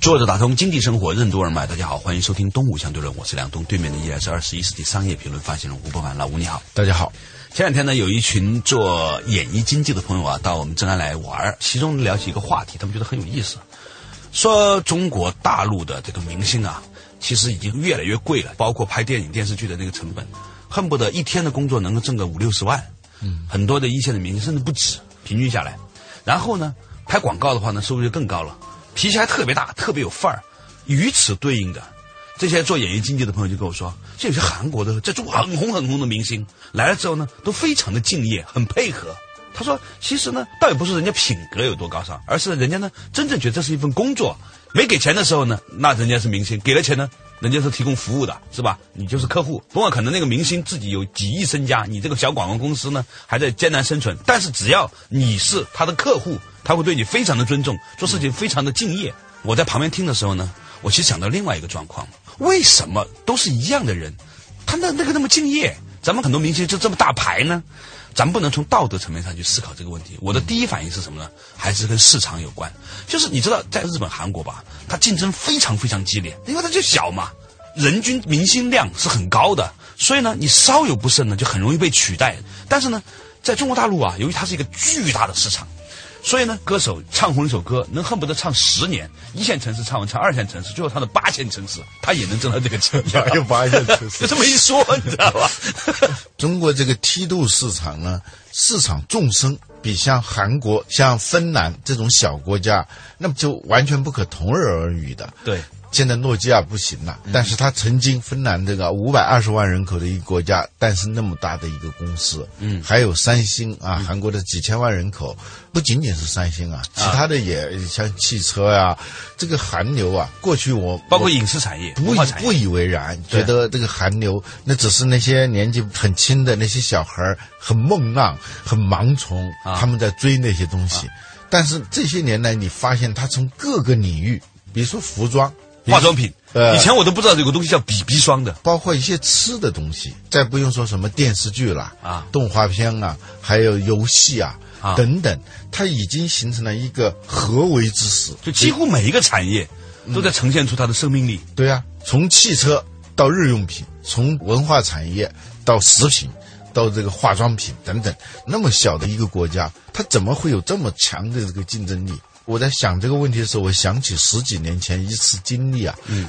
坐着打通经济生活任督二脉，大家好，欢迎收听东吴相对论，我是梁东，对面的依然是二十一世纪商业评论发行人吴伯凡，老吴你好，大家好。前两天呢，有一群做演艺经济的朋友啊，到我们正安来玩其中聊起一个话题，他们觉得很有意思，说中国大陆的这个明星啊，其实已经越来越贵了，包括拍电影电视剧的那个成本，恨不得一天的工作能够挣个五六十万，嗯，很多的一线的明星甚至不止，平均下来，然后呢，拍广告的话呢，收入就更高了。脾气还特别大，特别有范儿。与此对应的，这些做演艺经济的朋友就跟我说，这有些韩国的在中国很红很红的明星来了之后呢，都非常的敬业，很配合。他说，其实呢，倒也不是人家品格有多高尚，而是人家呢，真正觉得这是一份工作。没给钱的时候呢，那人家是明星；给了钱呢，人家是提供服务的，是吧？你就是客户。不管可能那个明星自己有几亿身家，你这个小广告公司呢还在艰难生存，但是只要你是他的客户，他会对你非常的尊重，做事情非常的敬业。我在旁边听的时候呢，我其实想到另外一个状况：为什么都是一样的人，他那那个那么敬业，咱们很多明星就这么大牌呢？咱不能从道德层面上去思考这个问题。我的第一反应是什么呢？还是跟市场有关。就是你知道，在日本、韩国吧，它竞争非常非常激烈，因为它就小嘛，人均明星量是很高的，所以呢，你稍有不慎呢，就很容易被取代。但是呢，在中国大陆啊，由于它是一个巨大的市场。所以呢，歌手唱红一首歌，能恨不得唱十年。一线城市唱完，唱二线城市，最后唱到八线城市，他也能挣到这个钱。有八线城市，就 这么一说，你知道吧？中国这个梯度市场呢，市场纵深，比像韩国、像芬兰这种小国家，那么就完全不可同日而语的。对。现在诺基亚不行了，但是他曾经芬兰这个五百二十万人口的一个国家，诞生那么大的一个公司，嗯，还有三星啊，韩国的几千万人口，不仅仅是三星啊，其他的也像汽车呀，这个韩流啊，过去我包括影视产业不不以为然，觉得这个韩流那只是那些年纪很轻的那些小孩很梦浪、很盲从，他们在追那些东西，但是这些年来你发现他从各个领域，比如说服装。化妆品，呃，以前我都不知道有个东西叫 BB 霜的，包括一些吃的东西，再不用说什么电视剧了啊，动画片啊，还有游戏啊等等，它已经形成了一个合为之势，就几乎每一个产业都在呈现出它的生命力。对啊，从汽车到日用品，从文化产业到食品，到这个化妆品等等，那么小的一个国家，它怎么会有这么强的这个竞争力？我在想这个问题的时候，我想起十几年前一次经历啊。嗯，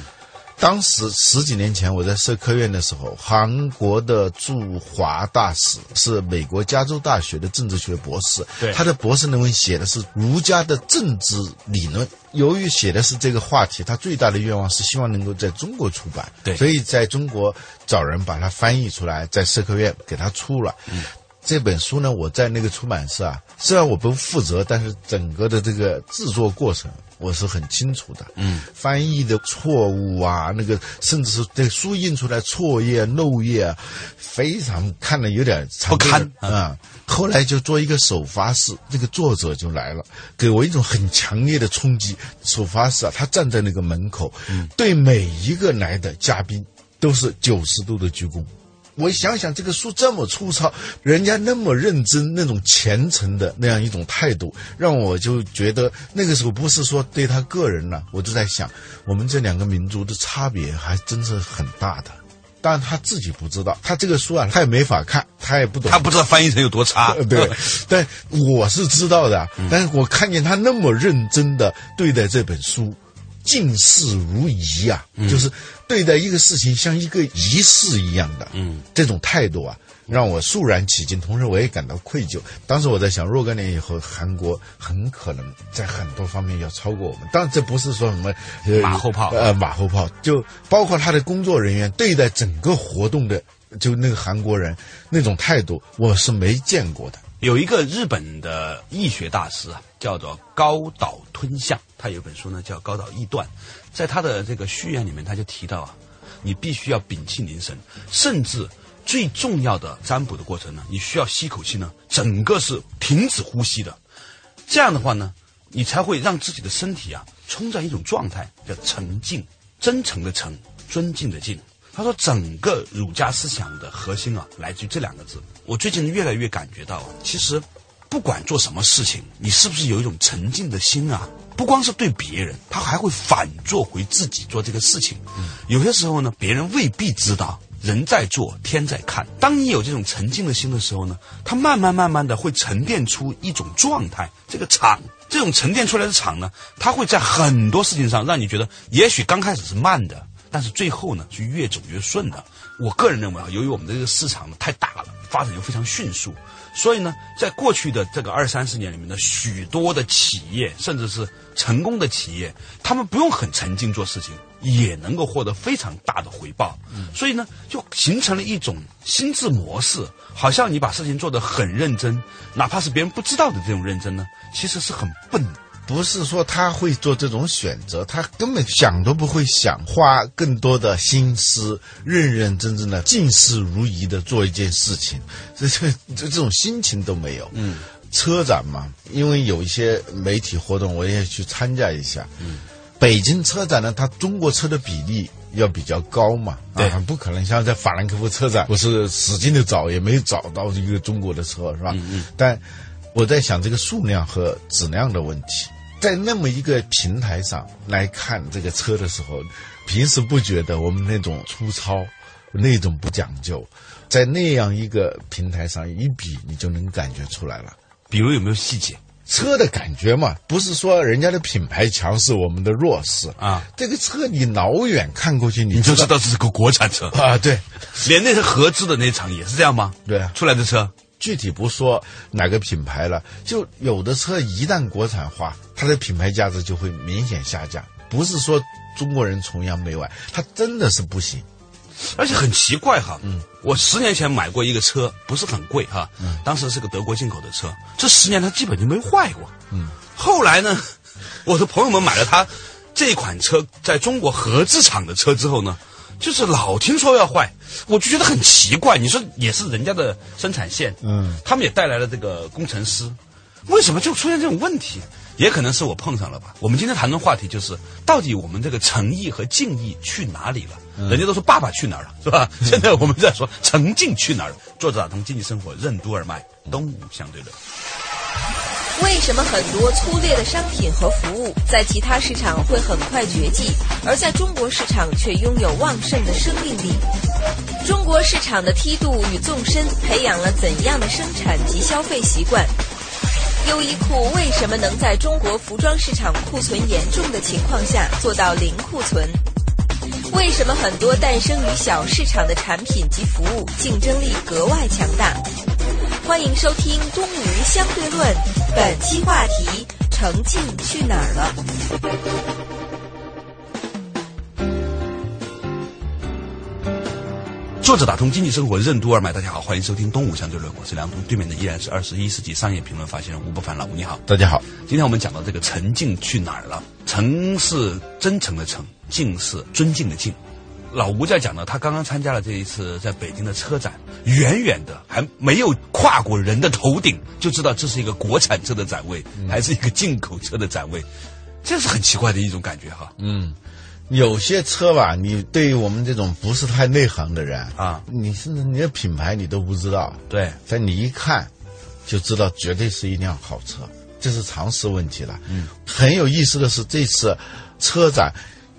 当时十几年前我在社科院的时候，韩国的驻华大使是美国加州大学的政治学博士。对，他的博士论文写的是儒家的政治理论。由于写的是这个话题，他最大的愿望是希望能够在中国出版。对，所以在中国找人把它翻译出来，在社科院给他出了。嗯。这本书呢，我在那个出版社啊，虽然我不负责，但是整个的这个制作过程我是很清楚的。嗯，翻译的错误啊，那个甚至是这个书印出来错页漏页啊，非常看了有点不堪啊。后来就做一个首发式，这个作者就来了，给我一种很强烈的冲击。首发式啊，他站在那个门口，对每一个来的嘉宾都是九十度的鞠躬。我想想，这个书这么粗糙，人家那么认真，那种虔诚的那样一种态度，让我就觉得那个时候不是说对他个人了，我就在想，我们这两个民族的差别还真是很大的。但他自己不知道，他这个书啊，他也没法看，他也不懂，他不知道翻译成有多差。对，但我是知道的。但是我看见他那么认真的对待这本书。敬事如仪啊，就是对待一个事情像一个仪式一样的，嗯，这种态度啊，让我肃然起敬，同时我也感到愧疚。当时我在想，若干年以后，韩国很可能在很多方面要超过我们。当然，这不是说什么马后炮，呃，马后炮，就包括他的工作人员对待整个活动的，就那个韩国人那种态度，我是没见过的。有一个日本的易学大师啊，叫做高岛吞象，他有本书呢叫《高岛易断》，在他的这个序言里面，他就提到啊，你必须要屏气凝神，甚至最重要的占卜的过程呢，你需要吸口气呢，整个是停止呼吸的。这样的话呢，你才会让自己的身体啊冲在一种状态，叫沉静，真诚的诚，尊敬的敬。他说，整个儒家思想的核心啊，来自于这两个字。我最近越来越感觉到啊，其实不管做什么事情，你是不是有一种沉静的心啊？不光是对别人，他还会反做回自己做这个事情。有些时候呢，别人未必知道。人在做，天在看。当你有这种沉静的心的时候呢，它慢慢慢慢的会沉淀出一种状态。这个场，这种沉淀出来的场呢，它会在很多事情上让你觉得，也许刚开始是慢的，但是最后呢是越走越顺的。我个人认为啊，由于我们的这个市场呢太大了，发展又非常迅速，所以呢，在过去的这个二三十年里面呢，许多的企业，甚至是成功的企业，他们不用很沉浸做事情。也能够获得非常大的回报，所以呢，就形成了一种心智模式，好像你把事情做得很认真，哪怕是别人不知道的这种认真呢，其实是很笨。不是说他会做这种选择，他根本想都不会想，花更多的心思，认认真真的、尽事如仪的做一件事情，这这这这种心情都没有。嗯，车展嘛，因为有一些媒体活动，我也去参加一下。嗯。北京车展呢，它中国车的比例要比较高嘛，对，不可能像在法兰克福车展，我是使劲的找，也没找到一个中国的车，是吧？嗯嗯。但我在想这个数量和质量的问题，在那么一个平台上来看这个车的时候，平时不觉得我们那种粗糙，那种不讲究，在那样一个平台上一比，你就能感觉出来了。比如有没有细节？车的感觉嘛，不是说人家的品牌强势我们的弱势啊。这个车你老远看过去，你就知道这是个国产车啊。对，连那些合资的那场也是这样吗？对啊，出来的车具体不说哪个品牌了，就有的车一旦国产化，它的品牌价值就会明显下降。不是说中国人崇洋媚外，它真的是不行。而且很奇怪哈，嗯，我十年前买过一个车，不是很贵哈，嗯，当时是个德国进口的车，这十年它基本就没坏过，嗯，后来呢，我的朋友们买了它这款车在中国合资厂的车之后呢，就是老听说要坏，我就觉得很奇怪，你说也是人家的生产线，嗯，他们也带来了这个工程师，为什么就出现这种问题？也可能是我碰上了吧。我们今天谈论话题就是，到底我们这个诚意和敬意去哪里了？人家都说爸爸去哪儿了，是吧？现在我们在说诚敬去哪儿了？作者打通经济生活任督二脉，东吴相对论。为什么很多粗劣的商品和服务在其他市场会很快绝迹，而在中国市场却拥有旺盛的生命力？中国市场的梯度与纵深培养了怎样的生产及消费习惯？优衣库为什么能在中国服装市场库存严重的情况下做到零库存？为什么很多诞生于小市场的产品及服务竞争力格外强大？欢迎收听《东吴相对论》，本期话题：诚静去哪儿了？作者打通经济生活任督二脉，大家好，欢迎收听东吴相对论，我是梁东，对面的依然是二十一世纪商业评论发行人吴不凡老吴，你好，大家好。今天我们讲到这个诚敬去哪儿了？诚是真诚的诚，敬是尊敬的敬。老吴在讲呢，他刚刚参加了这一次在北京的车展，远远的还没有跨过人的头顶，就知道这是一个国产车的展位，还是一个进口车的展位，这是很奇怪的一种感觉哈。嗯。有些车吧，你对于我们这种不是太内行的人啊，你甚至你的品牌你都不知道，对，但你一看就知道绝对是一辆好车，这是常识问题了。嗯，很有意思的是这次车展，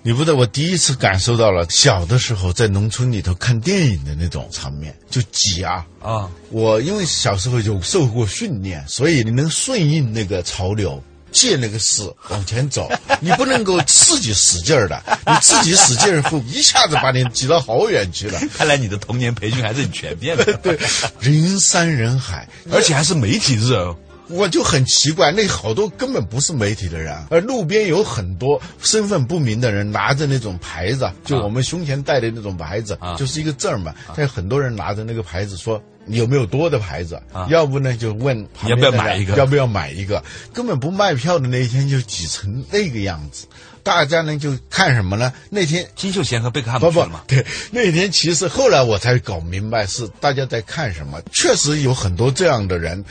你不得我第一次感受到了小的时候在农村里头看电影的那种场面，就挤啊啊！我因为小时候有受过训练，所以你能顺应那个潮流。借那个势往前走，你不能够自己使劲儿的，你自己使劲儿后一下子把你挤到好远去了。看来你的童年培训还是很全面的。对，人山人海，而且还是媒体日哦。我就很奇怪，那好多根本不是媒体的人，而路边有很多身份不明的人拿着那种牌子，就我们胸前戴的那种牌子，就是一个证儿嘛。但有很多人拿着那个牌子说。你有没有多的牌子？要不呢就问要不要买一个？要不要买一个？根本不卖票的那一天就挤成那个样子。大家呢就看什么呢？那天金秀贤和贝克汉姆不不？对，那天其实后来我才搞明白是大家在看什么。确实有很多这样的人，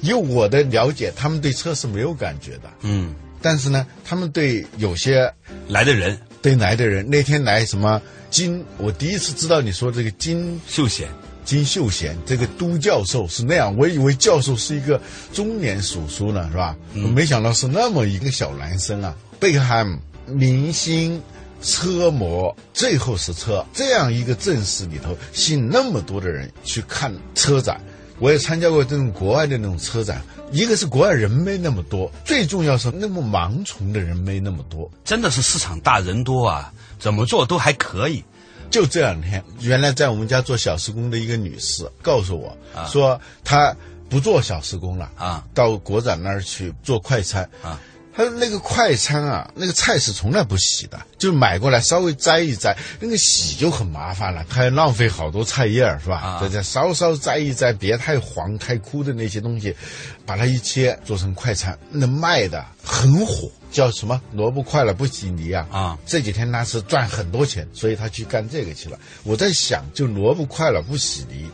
以我的了解，他们对车是没有感觉的。嗯，但是呢，他们对有些来的人对来的人，那天来什么金，我第一次知道你说这个金秀贤，金秀贤这个都教授是那样，我以为教授是一个中年叔叔呢，是吧？我没想到是那么一个小男生啊。贝克汉姆明星。车模最后是车，这样一个阵势里头，吸引那么多的人去看车展。我也参加过这种国外的那种车展，一个是国外人没那么多，最重要是那么盲从的人没那么多。真的是市场大人多啊，怎么做都还可以。就这两天，原来在我们家做小时工的一个女士告诉我，说她不做小时工了啊，到国展那儿去做快餐啊。他说那个快餐啊，那个菜是从来不洗的，就买过来稍微摘一摘，那个洗就很麻烦了，还浪费好多菜叶儿，是吧？啊再再稍稍摘一摘，别太黄太枯的那些东西，把它一切做成快餐，那卖的很火，叫什么萝卜快了不洗泥啊！啊，这几天他是赚很多钱，所以他去干这个去了。我在想，就萝卜快了不洗泥，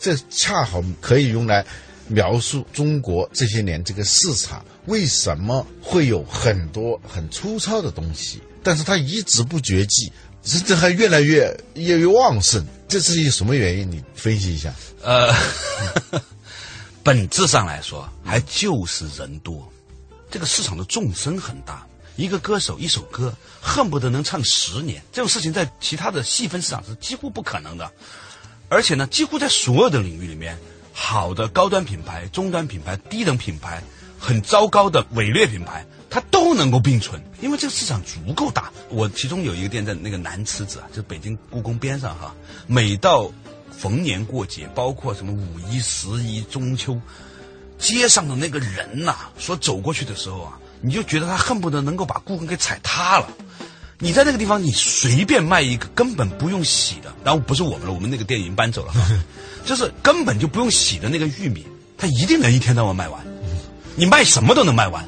这恰好可以用来描述中国这些年这个市场为什么会有很多很粗糙的东西，但是它一直不绝迹，甚至还越来越越来越旺盛。这是一什么原因？你分析一下。呃，本质上来说，还就是人多，这个市场的纵深很大。一个歌手一首歌，恨不得能唱十年，这种事情在其他的细分市场是几乎不可能的。而且呢，几乎在所有的领域里面，好的高端品牌、中端品牌、低等品牌，很糟糕的伪劣品牌，它都能够并存，因为这个市场足够大。我其中有一个店在那个南池子啊，就是北京故宫边上哈，每到逢年过节，包括什么五一、十一、中秋，街上的那个人呐、说走过去的时候啊，你就觉得他恨不得能够把故宫给踩塌了。你在那个地方，你随便卖一个根本不用洗的，然后不是我们了，我们那个店已经搬走了，就是根本就不用洗的那个玉米，它一定能一天到晚卖完，你卖什么都能卖完。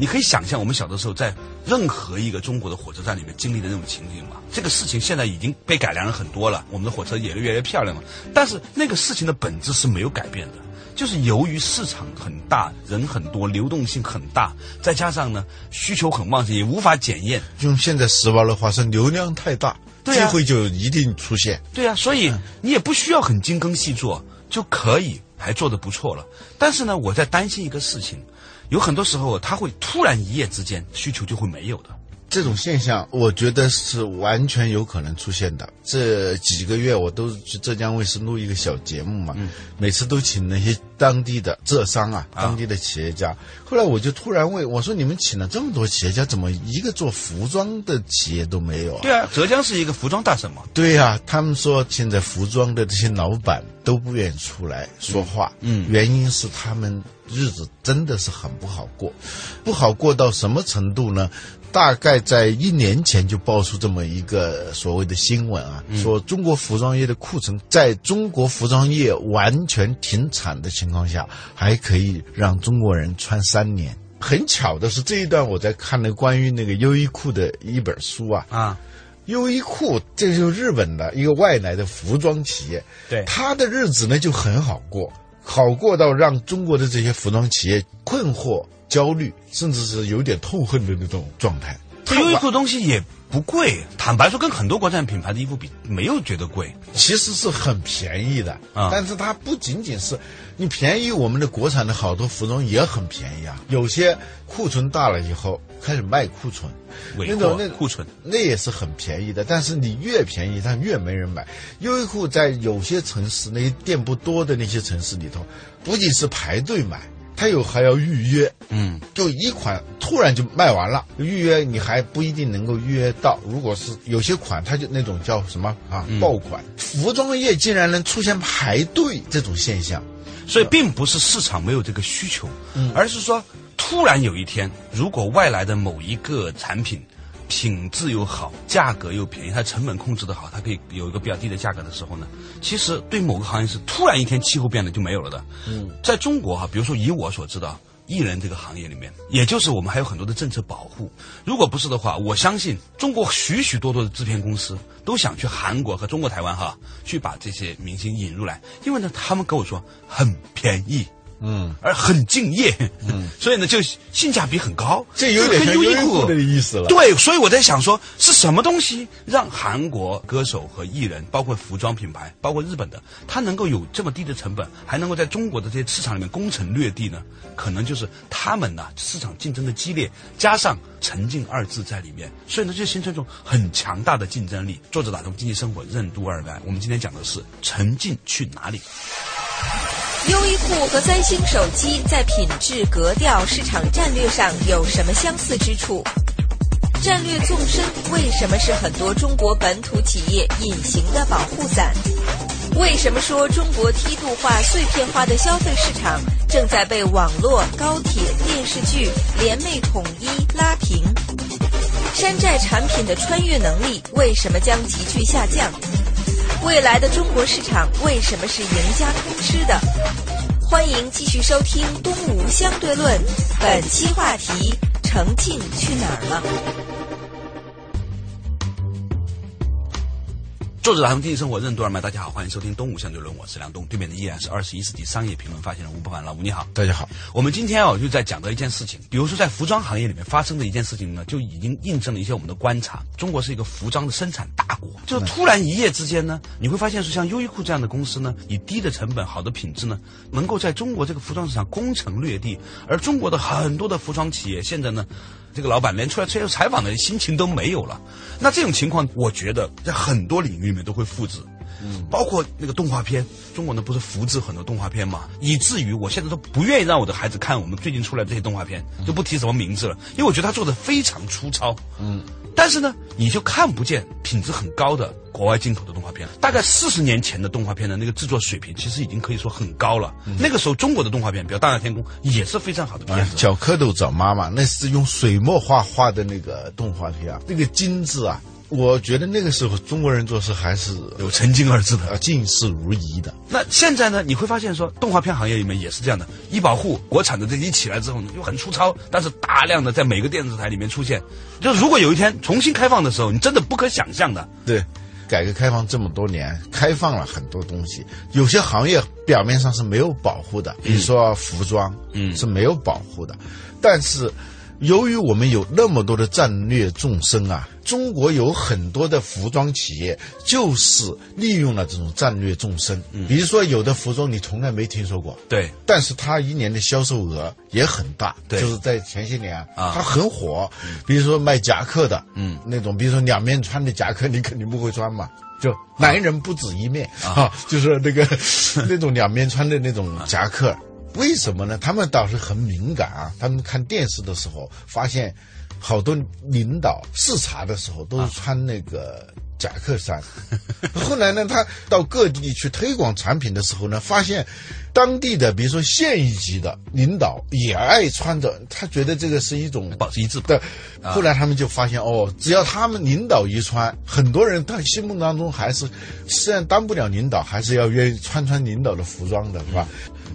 你可以想象我们小的时候在任何一个中国的火车站里面经历的那种情景吗？这个事情现在已经被改良了很多了，我们的火车也越来越漂亮了。但是那个事情的本质是没有改变的，就是由于市场很大，人很多，流动性很大，再加上呢需求很旺盛，也无法检验。用现在时髦的话说，流量太大，机会就一定出现。对啊，所以你也不需要很精耕细作就可以还做得不错了。但是呢，我在担心一个事情，有很多时候他会突然一夜之间需求就会没有的。这种现象，我觉得是完全有可能出现的。这几个月我都去浙江卫视录一个小节目嘛，每次都请那些当地的浙商啊，当地的企业家。后来我就突然问我说：“你们请了这么多企业家，怎么一个做服装的企业都没有啊？”对啊，浙江是一个服装大省嘛。对呀、他们说现在服装的这些老板都不愿意出来说话，嗯原因是他们日子真的是很不好过，不好过到什么程度呢？大概在一年前就爆出这么一个所谓的新闻啊，说中国服装业的库存在中国服装业完全停产的情况下，还可以让中国人穿三年。很巧的是，这一段我在看了关于那个优衣库的一本书啊，啊，优衣库这就是日本的一个外来的服装企业，对他的日子呢就很好过，好过到让中国的这些服装企业困惑、焦虑，甚至是有点痛恨的那种状态。这优衣库东西也不贵，坦白说，跟很多国产品牌的衣服比，没有觉得贵。其实是很便宜的，啊但是它不仅仅是你便宜，我们的国产的好多服装也很便宜啊。有些库存大了以后开始卖库存，那种那库存，那也是很便宜的，但是你越便宜，它越没人买。优衣库在有些城市，那些店不多的那些城市里头，不仅是排队买，它有还要预约，嗯，就一款突然就卖完了，预约你还不一定能够预约到。如果是有些款，它就那种叫什么啊爆款，服装业竟然能出现排队这种现象，所以并不是市场没有这个需求，嗯。而是说突然有一天，如果外来的某一个产品品质又好，价格又便宜，它成本控制的好，它可以有一个比较低的价格的时候呢，其实对某个行业是突然一天气候变了就没有了的。嗯，在中国哈，比如说以我所知道，艺人这个行业里面，也就是我们还有很多的政策保护。如果不是的话，我相信中国许许多多的制片公司都想去韩国和中国台湾哈，去把这些明星引入来，因为呢，他们跟我说很便宜。嗯，而很敬业，嗯，所以呢，就性价比很高，这有点像优衣库的意思了。对，所以我在想说，是什么东西让韩国歌手和艺人，包括服装品牌，包括日本的，他能够有这么低的成本，还能够在中国的这些市场里面攻城略地呢？可能就是他们呢市场竞争的激烈，加上沉浸二字在里面，所以呢就形成一种很强大的竞争力。作者打通经济生活任督二脉，我们今天讲的是沉浸去哪里。优衣库和三星手机在品质、格调、市场战略上有什么相似之处？战略纵深为什么是很多中国本土企业隐形的保护伞？为什么说中国梯度化、碎片化的消费市场正在被网络、高铁、电视剧联袂统一拉平？山寨产品的穿越能力为什么将急剧下降？未来的中国市场为什么是赢家通吃的？欢迎继续收听《东吴相对论》，本期话题：程静去哪儿了？作者打通经济生活任督二脉，大家好，欢迎收听《东吴相对论》，我是梁东，对面的依然是二十一世纪商业评论发现人吴伯凡，老吴你好，大家好。我们今天啊就在讲到一件事情，比如说在服装行业里面发生的一件事情呢，就已经印证了一些我们的观察。中国是一个服装的生产大国，就突然一夜之间呢，你会发现说像优衣库这样的公司呢，以低的成本、好的品质呢，能够在中国这个服装市场攻城略地，而中国的很多的服装企业现在呢。这个老板连出来接受采访的心情都没有了，那这种情况，我觉得在很多领域里面都会复制，嗯，包括那个动画片，中国呢不是复制很多动画片嘛，以至于我现在都不愿意让我的孩子看我们最近出来这些动画片，就不提什么名字了，因为我觉得他做的非常粗糙，嗯。但是呢，你就看不见品质很高的国外进口的动画片。大概四十年前的动画片的那个制作水平，其实已经可以说很高了。那个时候中国的动画片，比如《大闹天宫》，也是非常好的片子。小蝌蚪找妈妈，那是用水墨画画的那个动画片啊，那个精致啊。我觉得那个时候中国人做事还是有“曾经”二字的，尽事如一的。那现在呢？你会发现说，动画片行业里面也是这样的。医保护国产的这一起来之后呢，又很粗糙，但是大量的在每个电视台里面出现。就如果有一天重新开放的时候，你真的不可想象的。对，改革开放这么多年，开放了很多东西，有些行业表面上是没有保护的，比如说服装，嗯，是没有保护的，但是。由于我们有那么多的战略纵深啊，中国有很多的服装企业就是利用了这种战略纵深。嗯，比如说有的服装你从来没听说过，对，但是它一年的销售额也很大。对，就是在前些年啊，它很火。比如说卖夹克的，嗯，那种比如说两面穿的夹克，你肯定不会穿嘛。就男人不止一面啊，就是那个 那种两面穿的那种夹克。为什么呢？他们倒是很敏感啊！他们看电视的时候，发现好多领导视察的时候都是穿那个夹克衫。后来呢，他到各地去推广产品的时候呢，发现当地的，比如说县一级的领导也爱穿着，他觉得这个是一种保持一致的。后来他们就发现，哦，只要他们领导一穿，很多人他心目当中还是虽然当不了领导，还是要愿意穿穿领导的服装的，是吧？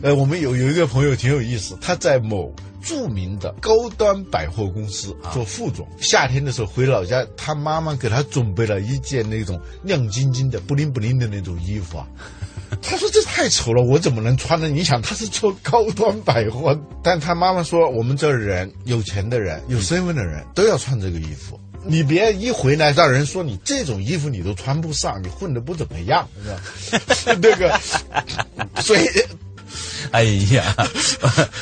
呃，我们有有一个朋友挺有意思，他在某著名的高端百货公司做副总。夏天的时候回老家，他妈妈给他准备了一件那种亮晶晶的、不灵不灵的那种衣服啊。他说这太丑了，我怎么能穿呢？你想他是做高端百货，但他妈妈说我们这儿人有钱的人、有身份的人都要穿这个衣服。你别一回来让人说你这种衣服你都穿不上，你混的不怎么样，是吧？那个，所以。哎呀，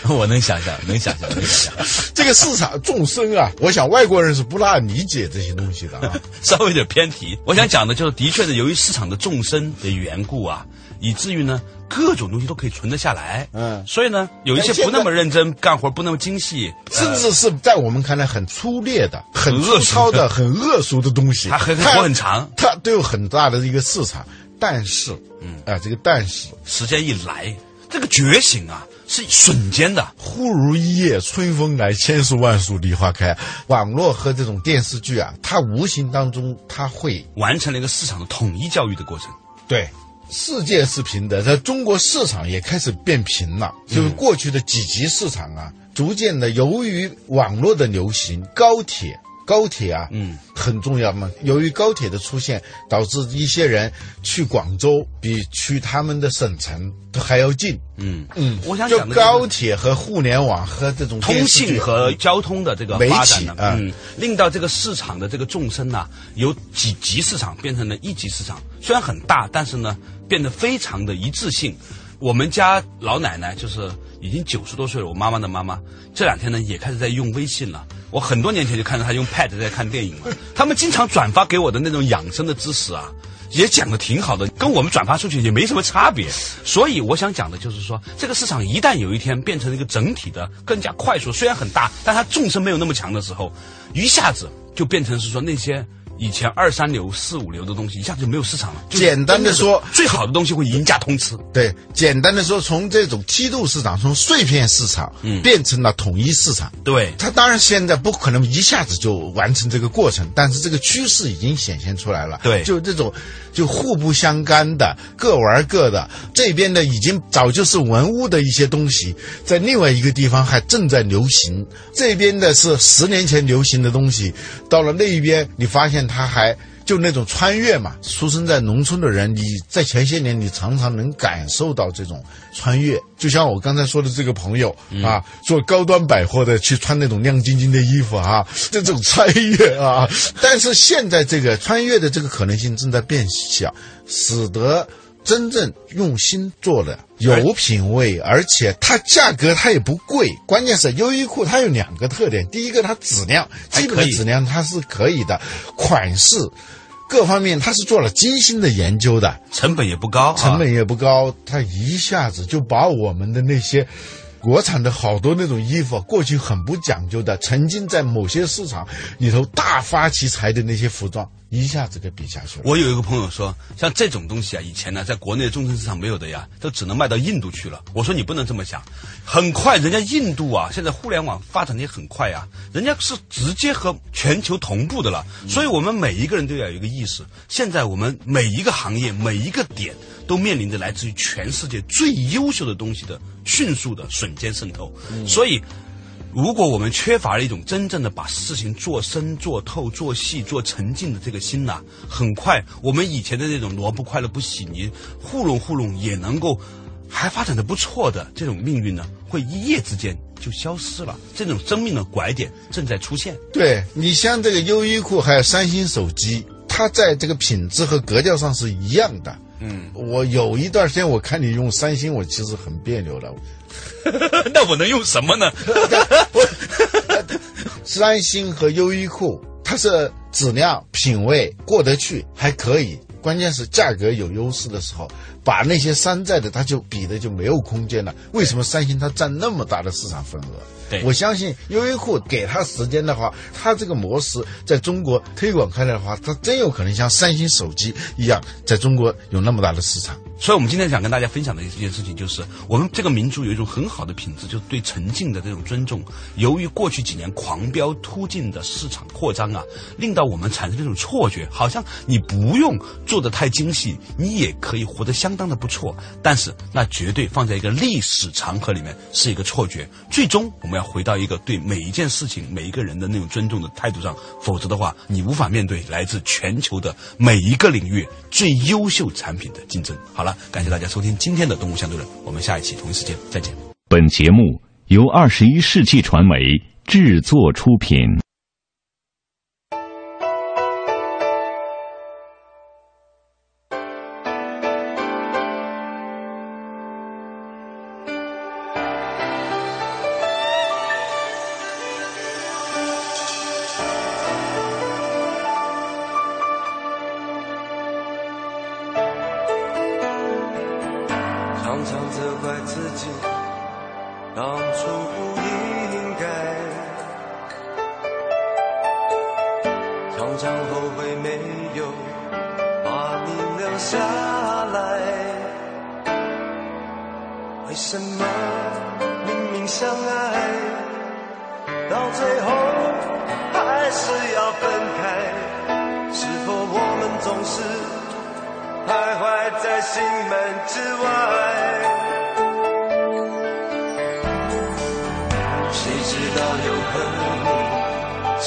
我能想象，能想象，能想象，这个市场众生啊！我想外国人是不大理解这些东西的啊。稍微有点偏题，我想讲的就是，的确是由于市场的众生的缘故啊，以至于呢，各种东西都可以存得下来。嗯，所以呢，有一些不那么认真干活、不那么精细，甚至是在我们看来很粗劣的、很粗糙的、很恶俗的东西，它很活很长，它都有很大的一个市场。但是，嗯啊，这个但是时间一来。这个觉醒啊，是瞬间的，忽如一夜春风来，千树万树梨花开。网络和这种电视剧啊，它无形当中它会完成了一个市场的统一教育的过程。对，世界是平的，在中国市场也开始变平了。就是过去的几级市场啊，逐渐的由于网络的流行，高铁。高铁啊，嗯，很重要嘛。由于高铁的出现，导致一些人去广州比去他们的省城都还要近。嗯嗯，我想就高铁和互联网和这种通信和交通的这个媒体嗯，令到这个市场的这个纵深呐，由几级市场变成了一级市场。虽然很大，但是呢，变得非常的一致性。我们家老奶奶就是已经九十多岁了，我妈妈的妈妈，这两天呢也开始在用微信了。我很多年前就看到他用 Pad 在看电影了。他们经常转发给我的那种养生的知识啊，也讲的挺好的，跟我们转发出去也没什么差别。所以我想讲的就是说，这个市场一旦有一天变成一个整体的更加快速，虽然很大，但它纵深没有那么强的时候，一下子就变成是说那些。以前二三流、四五流的东西一下子就没有市场了。简单的说，最好的东西会赢家通吃。对，简单的说，从这种梯度市场，从碎片市场，嗯，变成了统一市场。对，它当然现在不可能一下子就完成这个过程，但是这个趋势已经显现出来了。对，就这种就互不相干的，各玩各的。这边的已经早就是文物的一些东西，在另外一个地方还正在流行。这边的是十年前流行的东西，到了那一边，你发现。他还就那种穿越嘛，出生在农村的人，你在前些年你常常能感受到这种穿越，就像我刚才说的这个朋友啊，做高端百货的去穿那种亮晶晶的衣服啊，这种穿越啊，但是现在这个穿越的这个可能性正在变小，使得。真正用心做的，有品位，而且它价格它也不贵。关键是优衣库它有两个特点：第一个它质量，基本的质量它是可以的，款式各方面它是做了精心的研究的，成本也不高，成本也不高，它一下子就把我们的那些国产的好多那种衣服，过去很不讲究的，曾经在某些市场里头大发其财的那些服装。一下子给比下去了。我有一个朋友说，像这种东西啊，以前呢，在国内的中层市场没有的呀，都只能卖到印度去了。我说你不能这么想，很快人家印度啊，现在互联网发展的也很快啊，人家是直接和全球同步的了。所以我们每一个人都要有一个意识，现在我们每一个行业每一个点都面临着来自于全世界最优秀的东西的迅速的瞬间渗透。所以。如果我们缺乏了一种真正的把事情做深、做透、做细、做沉浸的这个心呐，很快我们以前的那种萝卜快乐不洗泥，糊弄糊弄也能够还发展的不错的这种命运呢，会一夜之间就消失了。这种生命的拐点正在出现。对你像这个优衣库还有三星手机，它在这个品质和格调上是一样的。嗯，我有一段时间我看你用三星，我其实很别扭的。那我能用什么呢？三星和优衣库，它是质量、品味过得去，还可以。关键是价格有优势的时候，把那些山寨的，它就比的就没有空间了。为什么三星它占那么大的市场份额？对我相信优衣库给它时间的话，它这个模式在中国推广开来的话，它真有可能像三星手机一样，在中国有那么大的市场。所以，我们今天想跟大家分享的一件事情，就是我们这个民族有一种很好的品质，就是对沉浸的这种尊重。由于过去几年狂飙突进的市场扩张啊，令到我们产生这种错觉，好像你不用做的太精细，你也可以活得相相当的不错。但是，那绝对放在一个历史长河里面是一个错觉。最终，我们要回到一个对每一件事情、每一个人的那种尊重的态度上，否则的话，你无法面对来自全球的每一个领域最优秀产品的竞争。好了。感谢大家收听今天的《动物相对论》，我们下一期同一时间再见。本节目由二十一世纪传媒制作出品。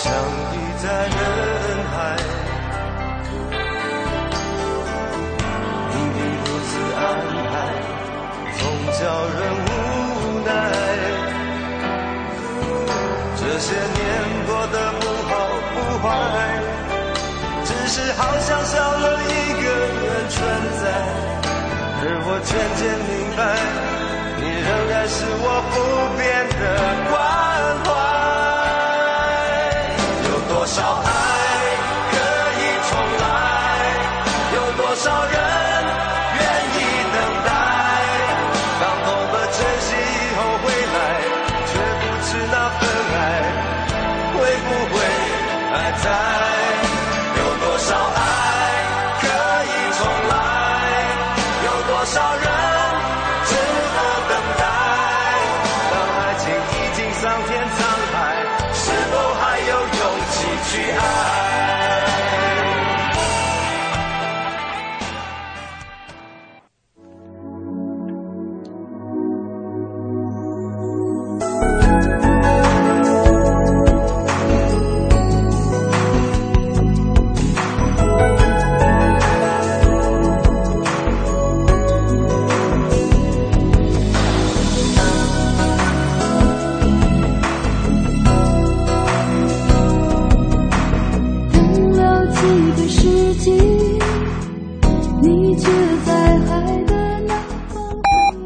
相遇在人海，命运如此安排，总叫人无奈。这些年过得不好不坏，只是好像少了一个人存在，而我渐渐明白，你仍然是我不变的关骄傲